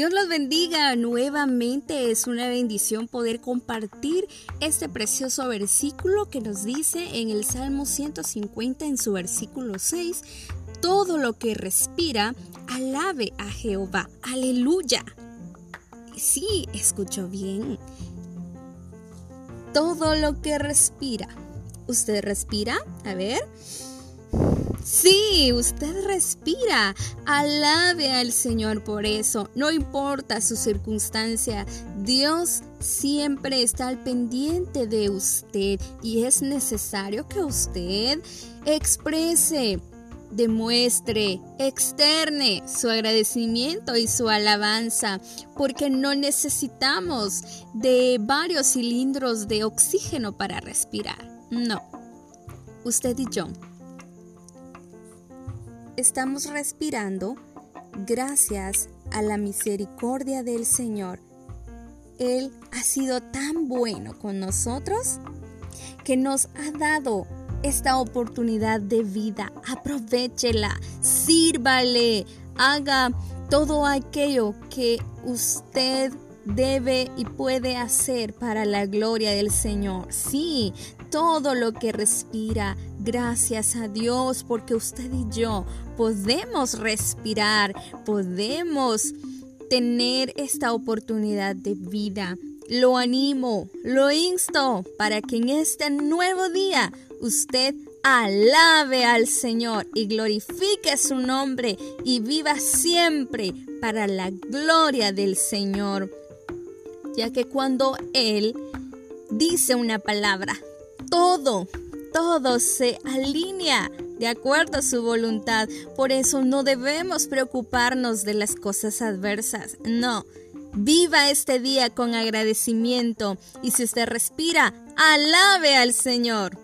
Dios los bendiga nuevamente. Es una bendición poder compartir este precioso versículo que nos dice en el Salmo 150 en su versículo 6. Todo lo que respira, alabe a Jehová. Aleluya. Sí, escuchó bien. Todo lo que respira. ¿Usted respira? A ver. Sí, usted respira. Alabe al Señor por eso. No importa su circunstancia. Dios siempre está al pendiente de usted y es necesario que usted exprese, demuestre, externe su agradecimiento y su alabanza, porque no necesitamos de varios cilindros de oxígeno para respirar. No. Usted y yo estamos respirando gracias a la misericordia del Señor. Él ha sido tan bueno con nosotros que nos ha dado esta oportunidad de vida. Aprovechela, sírvale, haga todo aquello que usted debe y puede hacer para la gloria del Señor. Sí, todo lo que respira. Gracias a Dios porque usted y yo podemos respirar, podemos tener esta oportunidad de vida. Lo animo, lo insto para que en este nuevo día usted alabe al Señor y glorifique su nombre y viva siempre para la gloria del Señor. Ya que cuando Él dice una palabra, todo, todo se alinea de acuerdo a su voluntad. Por eso no debemos preocuparnos de las cosas adversas. No. Viva este día con agradecimiento y si usted respira, alabe al Señor.